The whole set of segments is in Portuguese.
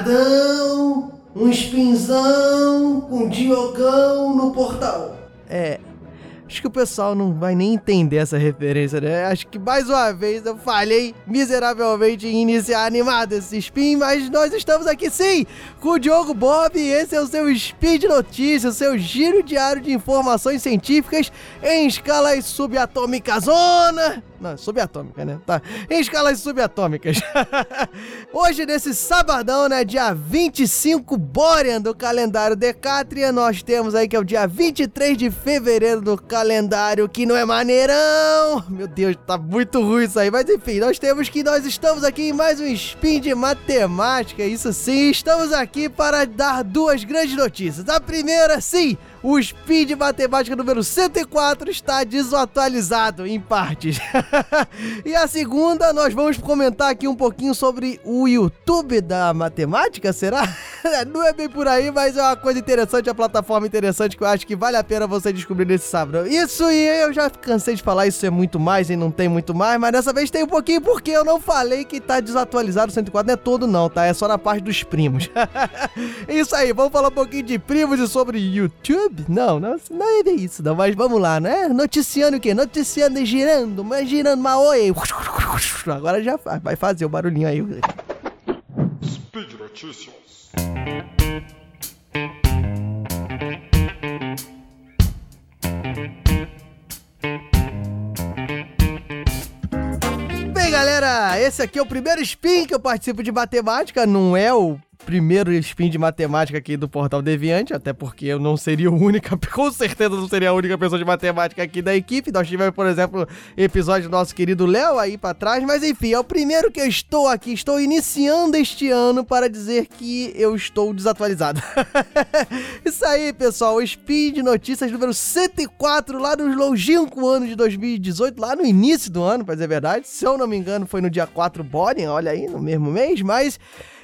sabadão, um espinzão com Diogão no portal. É, acho que o pessoal não vai nem entender essa referência, né? Acho que mais uma vez eu falhei miseravelmente em iniciar animado esse spin, mas nós estamos aqui sim com o Diogo Bob. Esse é o seu Spin de Notícias, o seu giro diário de informações científicas em escalas subatômicas zona. Não, subatômica, né? Tá. Em escalas subatômicas. Hoje, nesse sabadão, né? Dia 25 Borean do calendário Decátria, nós temos aí que é o dia 23 de fevereiro do calendário, que não é maneirão. Meu Deus, tá muito ruim isso aí. Mas enfim, nós temos que nós estamos aqui em mais um spin de matemática. Isso sim, estamos aqui para dar duas grandes notícias. A primeira, sim, o Speed Matemática número 104 está desatualizado em partes. e a segunda, nós vamos comentar aqui um pouquinho sobre o YouTube da matemática, será? Não é bem por aí, mas é uma coisa interessante, a plataforma interessante que eu acho que vale a pena você descobrir nesse sábado. Isso e eu já cansei de falar, isso é muito mais e não tem muito mais, mas dessa vez tem um pouquinho porque eu não falei que tá desatualizado o 104, não é todo não, tá? É só na parte dos primos. isso aí, vamos falar um pouquinho de primos e sobre YouTube? Não, não, não é isso não, mas vamos lá, né? Noticiando o quê? Noticiando e girando, mas girando uma oi. Agora já vai fazer o barulhinho aí. Speed Notícias. Bem, galera, esse aqui é o primeiro spin que eu participo de matemática, não é o primeiro spin de matemática aqui do Portal Deviante, até porque eu não seria o única, com certeza não seria a única pessoa de matemática aqui da equipe. Nós tivemos, por exemplo, episódio do nosso querido Léo aí para trás, mas enfim, é o primeiro que eu estou aqui, estou iniciando este ano para dizer que eu estou desatualizado. Isso aí, pessoal, o spin de notícias número 104 lá nos longínquo ano de 2018, lá no início do ano, para dizer a verdade. Se eu não me engano, foi no dia 4 Boring, olha aí, no mesmo mês, mas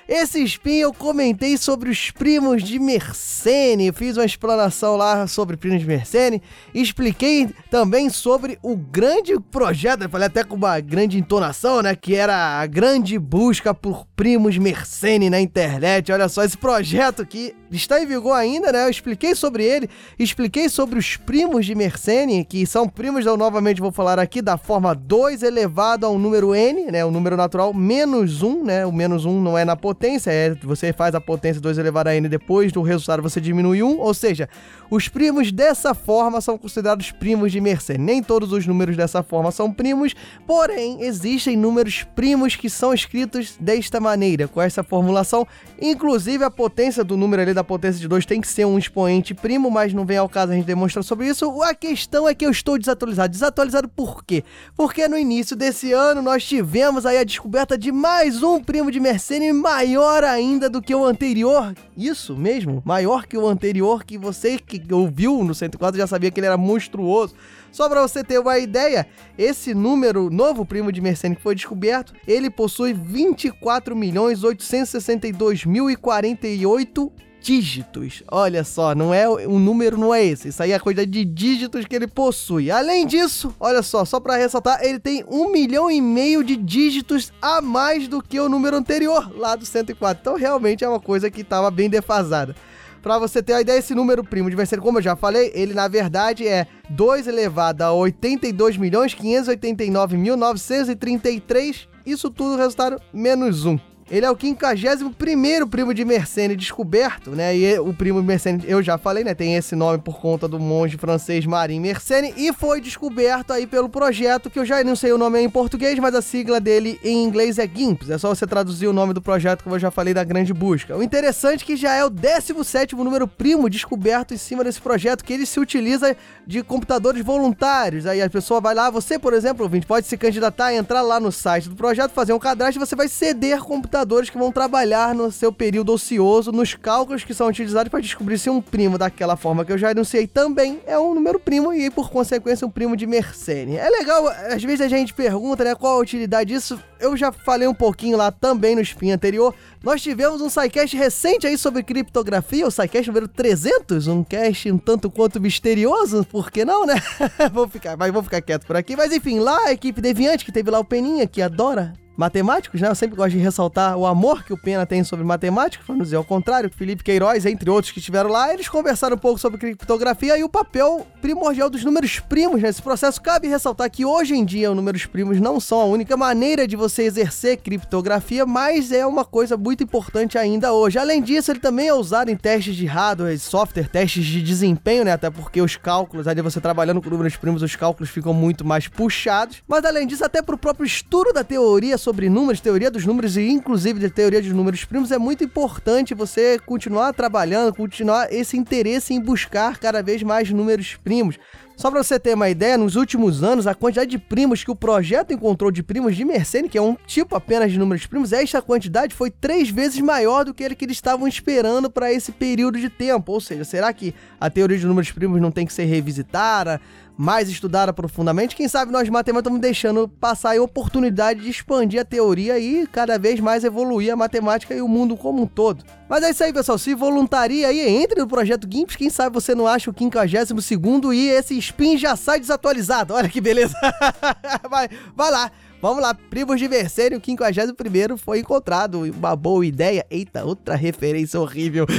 esse spin eu comentei sobre os primos de Mersenne, fiz uma explanação lá sobre primos de Mersenne, expliquei também sobre o grande projeto, eu falei até com uma grande entonação, né, que era a grande busca por primos Mersenne na internet. Olha só esse projeto que está em vigor ainda, né? Eu expliquei sobre ele, expliquei sobre os primos de Mersenne, que são primos, eu novamente vou falar aqui, da forma 2 elevado ao número n, né? O número natural menos 1, né? O menos 1 não é na potência, é você faz a potência 2 elevado a n depois do resultado você diminui 1, ou seja, os primos dessa forma são considerados primos de Mersenne. Nem todos os números dessa forma são primos, porém existem números primos que são escritos desta maneira, com essa formulação, inclusive a potência do número ali da potência de 2 tem que ser um expoente primo, mas não vem ao caso a gente demonstrar sobre isso. A questão é que eu estou desatualizado. Desatualizado por quê? Porque no início desse ano nós tivemos aí a descoberta de mais um primo de Mersenne maior ainda do que o anterior. Isso mesmo, maior que o anterior que você que ouviu no 104 já sabia que ele era monstruoso. Só para você ter uma ideia, esse número novo primo de Mersenne que foi descoberto, ele possui 24.862.048 dígitos. Olha só, não é o número não é esse. Isso aí é a coisa de dígitos que ele possui. Além disso, olha só, só para ressaltar, ele tem um milhão e meio de dígitos a mais do que o número anterior, lá do 104. Então realmente é uma coisa que estava bem defasada. Para você ter a ideia, esse número primo de Mersenne, como eu já falei, ele na verdade é 2 elevado a 82 milhões 589.933. Isso tudo resultado menos 1. Ele é o 51 primo de Mersenne descoberto, né? E o primo de Mersenne, eu já falei, né? Tem esse nome por conta do monge francês Marin Mersenne e foi descoberto aí pelo projeto que eu já não sei o nome em português, mas a sigla dele em inglês é GIMPS. É só você traduzir o nome do projeto que eu já falei da grande busca. O interessante é que já é o 17 número primo descoberto em cima desse projeto que ele se utiliza de computadores voluntários. Aí a pessoa vai lá, você, por exemplo, ouvinte, pode se candidatar, entrar lá no site do projeto, fazer um cadastro e você vai ceder computadores que vão trabalhar no seu período ocioso nos cálculos que são utilizados para descobrir se um primo daquela forma que eu já enunciei também é um número primo e, por consequência, um primo de Mersenne. É legal, às vezes a gente pergunta, né, qual a utilidade disso. Eu já falei um pouquinho lá também no spin anterior. Nós tivemos um SciCast recente aí sobre criptografia, o SciCast número 300, um cast um tanto quanto misterioso, por que não, né? vou ficar, mas vou ficar quieto por aqui. Mas enfim, lá a equipe Deviante, que teve lá o Peninha, que adora matemáticos, né? Eu sempre gosto de ressaltar o amor que o Pena tem sobre matemática, para não dizer ao contrário, Felipe Queiroz, entre outros que estiveram lá, eles conversaram um pouco sobre criptografia e o papel primordial dos números primos nesse processo. Cabe ressaltar que hoje em dia os números primos não são a única maneira de você exercer criptografia, mas é uma coisa muito importante ainda hoje. Além disso, ele também é usado em testes de hardware, software, testes de desempenho, né? Até porque os cálculos, ali você trabalhando com números primos, os cálculos ficam muito mais puxados. Mas além disso, até para o próprio estudo da teoria sobre números, teoria dos números e inclusive da teoria dos números primos, é muito importante você continuar trabalhando, continuar esse interesse em buscar cada vez mais números primos. Só para você ter uma ideia, nos últimos anos, a quantidade de primos que o projeto encontrou de primos de Mersenne, que é um tipo apenas de números primos, esta quantidade foi três vezes maior do que ele que eles estavam esperando para esse período de tempo. Ou seja, será que a teoria de números primos não tem que ser revisitada? mais estudada profundamente, quem sabe nós matemáticos estamos deixando passar a oportunidade de expandir a teoria e cada vez mais evoluir a matemática e o mundo como um todo. Mas é isso aí, pessoal. Se voluntaria aí, entre no projeto GIMPS. Quem sabe você não acha o 52 e esse spin já sai desatualizado. Olha que beleza. vai, vai lá. Vamos lá, Primos de Versênio, o 51 foi encontrado. Uma boa ideia. Eita, outra referência horrível.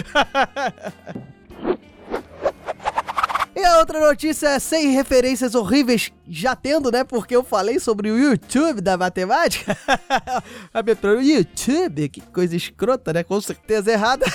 E a outra notícia é sem referências horríveis, já tendo, né? Porque eu falei sobre o YouTube da matemática. a YouTube, que coisa escrota, né? Com certeza errada.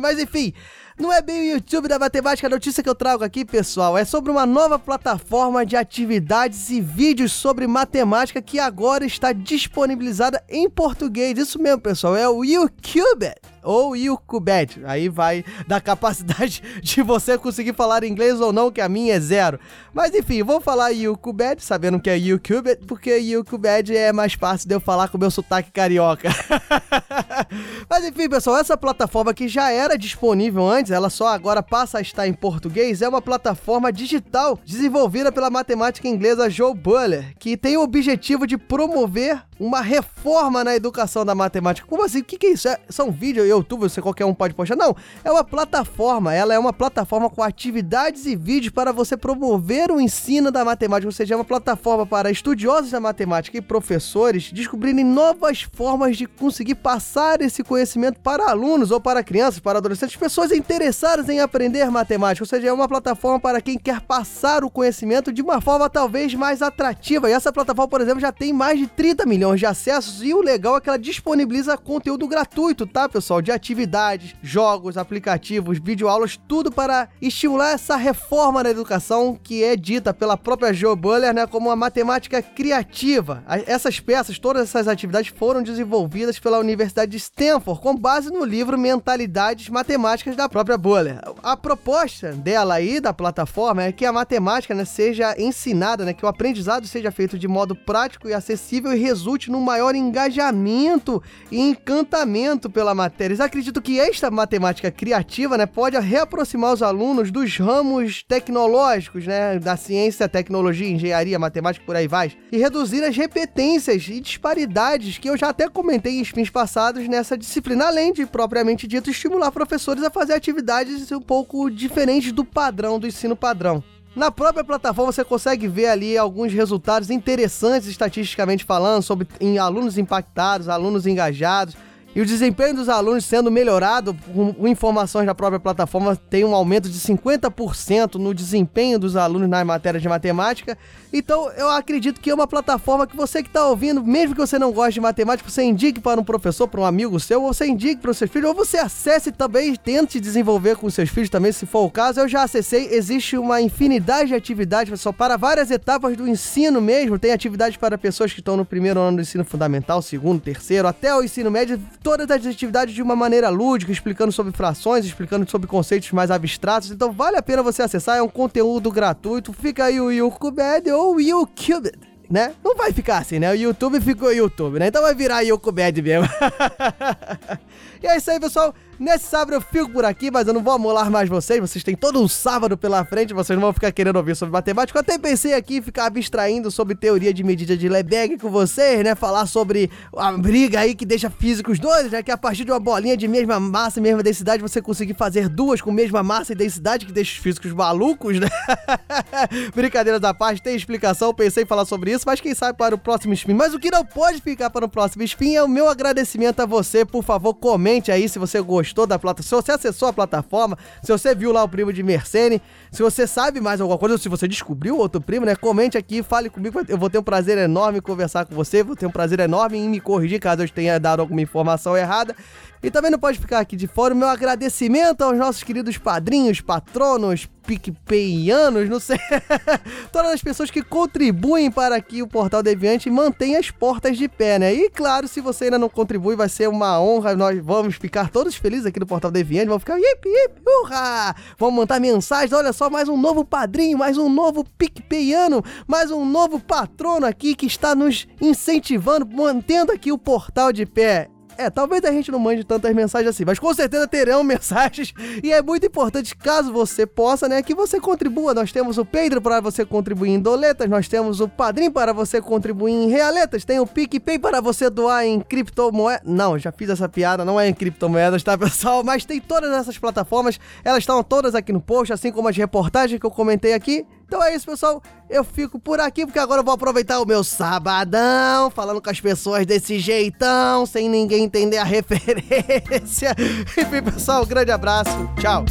Mas enfim. Não é bem o YouTube da matemática, a notícia que eu trago aqui, pessoal, é sobre uma nova plataforma de atividades e vídeos sobre matemática que agora está disponibilizada em português. Isso mesmo, pessoal, é o YouTube ou Yucubet. Aí vai da capacidade de você conseguir falar inglês ou não, que a minha é zero. Mas enfim, vou falar Yucubet, sabendo que é Yucubet, porque Yucubet é mais fácil de eu falar com o meu sotaque carioca. Mas enfim, pessoal, essa plataforma que já era disponível antes, ela só agora passa a estar em português, é uma plataforma digital desenvolvida pela matemática inglesa Joe Buller, que tem o objetivo de promover uma reforma na educação da matemática. Como assim? O que, que é isso? É, são vídeos, YouTube, você qualquer um pode postar? Não, é uma plataforma. Ela é uma plataforma com atividades e vídeos para você promover o ensino da matemática. Ou seja, é uma plataforma para estudiosos da matemática e professores descobrirem novas formas de conseguir passar esse conhecimento para alunos ou para crianças, para adolescentes, pessoas interessadas em aprender matemática. Ou seja, é uma plataforma para quem quer passar o conhecimento de uma forma talvez mais atrativa. E essa plataforma, por exemplo, já tem mais de 30 milhões milhões de acessos e o legal é que ela disponibiliza conteúdo gratuito, tá, pessoal? De atividades, jogos, aplicativos, videoaulas, tudo para estimular essa reforma na educação que é dita pela própria Joe Buller, né, como uma matemática criativa. Essas peças, todas essas atividades foram desenvolvidas pela Universidade de Stanford com base no livro Mentalidades Matemáticas da própria Buller. A proposta dela aí da plataforma é que a matemática, né, seja ensinada, né, que o aprendizado seja feito de modo prático e acessível e resulte resulte num maior engajamento e encantamento pela matéria. Eles acreditam que esta matemática criativa né, pode reaproximar os alunos dos ramos tecnológicos, né, da ciência, tecnologia, engenharia, matemática, por aí vai, e reduzir as repetências e disparidades que eu já até comentei em spins passados nessa disciplina, além de, propriamente dito, estimular professores a fazer atividades um pouco diferentes do padrão, do ensino padrão. Na própria plataforma você consegue ver ali alguns resultados interessantes estatisticamente falando sobre em alunos impactados, alunos engajados. E o desempenho dos alunos sendo melhorado com informações da própria plataforma tem um aumento de 50% no desempenho dos alunos nas matérias de matemática. Então eu acredito que é uma plataforma que você que está ouvindo, mesmo que você não goste de matemática, você indique para um professor, para um amigo seu, ou você indique para os seus filhos, ou você acesse também tente desenvolver com os seus filhos também, se for o caso. Eu já acessei, existe uma infinidade de atividades só para várias etapas do ensino mesmo. Tem atividades para pessoas que estão no primeiro ano do ensino fundamental, segundo, terceiro, até o ensino médio todas as atividades de uma maneira lúdica, explicando sobre frações, explicando sobre conceitos mais abstratos. Então vale a pena você acessar, é um conteúdo gratuito. Fica aí o YouCubed ou YouCubed né? Não vai ficar assim, né? O YouTube ficou YouTube, né? Então vai virar Yokubed mesmo. e é isso aí, pessoal. Nesse sábado eu fico por aqui, mas eu não vou amolar mais vocês. Vocês têm todo um sábado pela frente, vocês não vão ficar querendo ouvir sobre matemática. Eu até pensei aqui em ficar abstraindo sobre teoria de medida de Lebesgue com vocês, né? Falar sobre a briga aí que deixa físicos doidos, já que a partir de uma bolinha de mesma massa e mesma densidade você conseguir fazer duas com mesma massa e densidade que deixa os físicos malucos, né? Brincadeiras da parte, tem explicação. Pensei em falar sobre isso, mas quem sabe para o próximo spin. Mas o que não pode ficar para o próximo spin é o meu agradecimento a você. Por favor, comente aí se você gostou gostou da plataforma, se você acessou a plataforma, se você viu lá o primo de Mercene, se você sabe mais alguma coisa, ou se você descobriu outro primo, né? Comente aqui, fale comigo, eu vou ter um prazer enorme em conversar com você, vou ter um prazer enorme em me corrigir caso eu tenha dado alguma informação errada. E também não pode ficar aqui de fora o meu agradecimento aos nossos queridos padrinhos, patronos, PicPayanos, não sei. Todas as pessoas que contribuem para que o Portal Deviante mantenha as portas de pé, né? E claro, se você ainda não contribui, vai ser uma honra. Nós vamos ficar todos felizes aqui no Portal Deviante. Vamos ficar yip, yip, urra! Vamos mandar mensagens. Olha só, mais um novo padrinho, mais um novo PicPayano, mais um novo patrono aqui que está nos incentivando, mantendo aqui o portal de pé. É, talvez a gente não mande tantas mensagens assim, mas com certeza terão mensagens e é muito importante, caso você possa, né, que você contribua. Nós temos o Pedro para você contribuir em doletas, nós temos o Padrim para você contribuir em realetas, tem o PicPay para você doar em criptomoedas. Não, já fiz essa piada, não é em criptomoedas, tá, pessoal? Mas tem todas essas plataformas, elas estão todas aqui no post, assim como as reportagens que eu comentei aqui. Então é isso, pessoal. Eu fico por aqui porque agora eu vou aproveitar o meu sabadão falando com as pessoas desse jeitão, sem ninguém entender a referência. Enfim, pessoal, um grande abraço. Tchau.